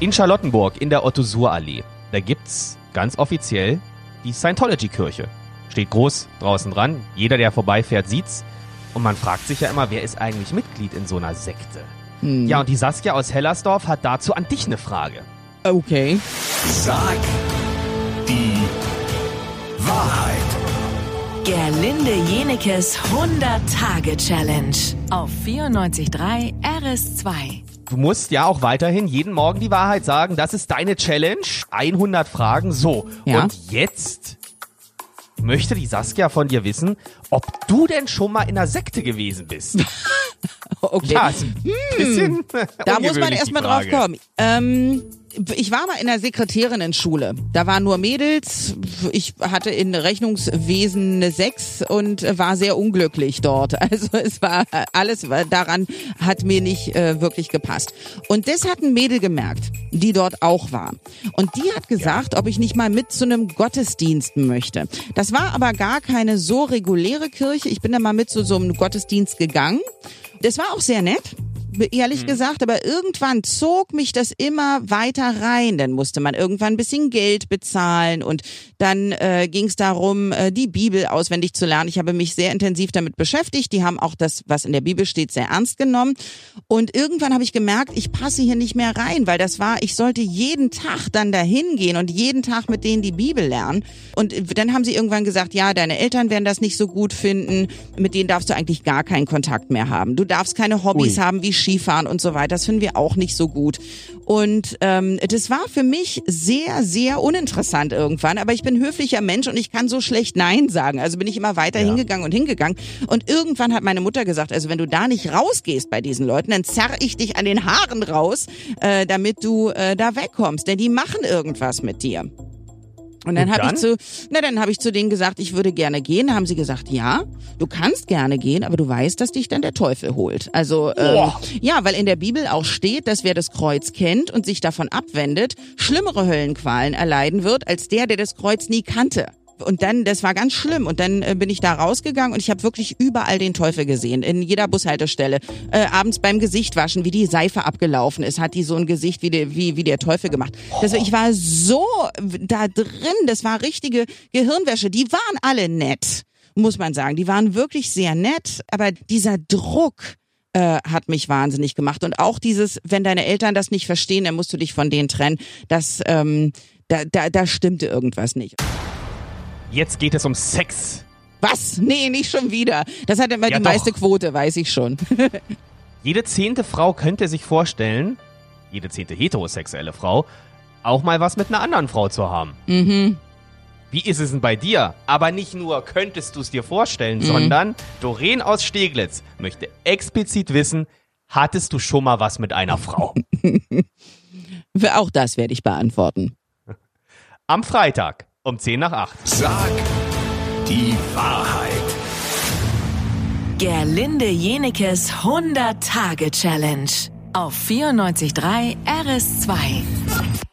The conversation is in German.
In Charlottenburg in der Otto-Suhr-Allee, da gibt's ganz offiziell die Scientology-Kirche. Steht groß draußen dran, jeder, der vorbeifährt, sieht's. Und man fragt sich ja immer, wer ist eigentlich Mitglied in so einer Sekte? Hm. Ja, und die Saskia aus Hellersdorf hat dazu an dich eine Frage. Okay. Sag die Wahrheit. Gerlinde Jenekes 100-Tage-Challenge auf 94.3 RS2. Du musst ja auch weiterhin jeden Morgen die Wahrheit sagen. Das ist deine Challenge. 100 Fragen. So. Ja. Und jetzt möchte die Saskia von dir wissen, ob du denn schon mal in einer Sekte gewesen bist. Okay. Ja, bisschen Da muss man erstmal drauf kommen. Ähm, ich war mal in der Sekretärinnenschule. Da waren nur Mädels. Ich hatte in Rechnungswesen eine Sechs und war sehr unglücklich dort. Also es war alles daran hat mir nicht äh, wirklich gepasst. Und das hat ein Mädel gemerkt, die dort auch war. Und die hat gesagt, ob ich nicht mal mit zu einem Gottesdienst möchte. Das war aber gar keine so reguläre Kirche. Ich bin da mal mit zu so einem Gottesdienst gegangen. Das war auch sehr nett ehrlich gesagt, aber irgendwann zog mich das immer weiter rein. Dann musste man irgendwann ein bisschen Geld bezahlen und dann äh, ging es darum, äh, die Bibel auswendig zu lernen. Ich habe mich sehr intensiv damit beschäftigt. Die haben auch das, was in der Bibel steht, sehr ernst genommen. Und irgendwann habe ich gemerkt, ich passe hier nicht mehr rein, weil das war, ich sollte jeden Tag dann dahin gehen und jeden Tag mit denen die Bibel lernen. Und dann haben sie irgendwann gesagt, ja, deine Eltern werden das nicht so gut finden. Mit denen darfst du eigentlich gar keinen Kontakt mehr haben. Du darfst keine Hobbys Ui. haben wie Skifahren und so weiter. Das finden wir auch nicht so gut. Und ähm, das war für mich sehr, sehr uninteressant irgendwann. Aber ich bin höflicher Mensch und ich kann so schlecht Nein sagen. Also bin ich immer weiter Ja. hingegangen und hingegangen. Und irgendwann hat meine Mutter gesagt, also wenn du da nicht rausgehst bei diesen Leuten, dann zerr ich dich an den Haaren raus, äh, damit du äh, da wegkommst. Denn die machen irgendwas mit dir. Und dann habe ich zu, na dann habe ich zu denen gesagt, ich würde gerne gehen. Da haben sie gesagt, ja, du kannst gerne gehen, aber du weißt, dass dich dann der Teufel holt. Also ähm, ja, weil in der Bibel auch steht, dass wer das Kreuz kennt und sich davon abwendet, schlimmere Höllenqualen erleiden wird als der, der das Kreuz nie kannte. Und dann, das war ganz schlimm. Und dann äh, bin ich da rausgegangen und ich habe wirklich überall den Teufel gesehen. In jeder Bushaltestelle. Äh, abends beim Gesicht waschen, wie die Seife abgelaufen ist, hat die so ein Gesicht wie, der wie, wie der Teufel gemacht. Das, ich war so da drin, das war richtige Gehirnwäsche. Die waren alle nett, muss man sagen. Die waren wirklich sehr nett, aber dieser Druck, äh, hat mich wahnsinnig gemacht. Und auch dieses, wenn deine Eltern das nicht verstehen, dann musst du dich von denen trennen. Das, ähm, da, da, da stimmte irgendwas nicht. Jetzt geht es um Sex. Was? Nee, nicht schon wieder. Das hat immer Ja, die doch. meiste Quote, weiß ich schon. Jede zehnte Frau könnte sich vorstellen, jede zehnte heterosexuelle Frau, auch mal was mit einer anderen Frau zu haben. mhm. Wie ist es denn bei dir? Aber nicht nur könntest du es dir vorstellen, Mhm. sondern Doreen aus Steglitz möchte explizit wissen, hattest du schon mal was mit einer Frau? Auch das werde ich beantworten. Am Freitag um 10 nach 8. Sag die Wahrheit. Gerlinde Jenekes 100-Tage-Challenge auf 94.3 RS2.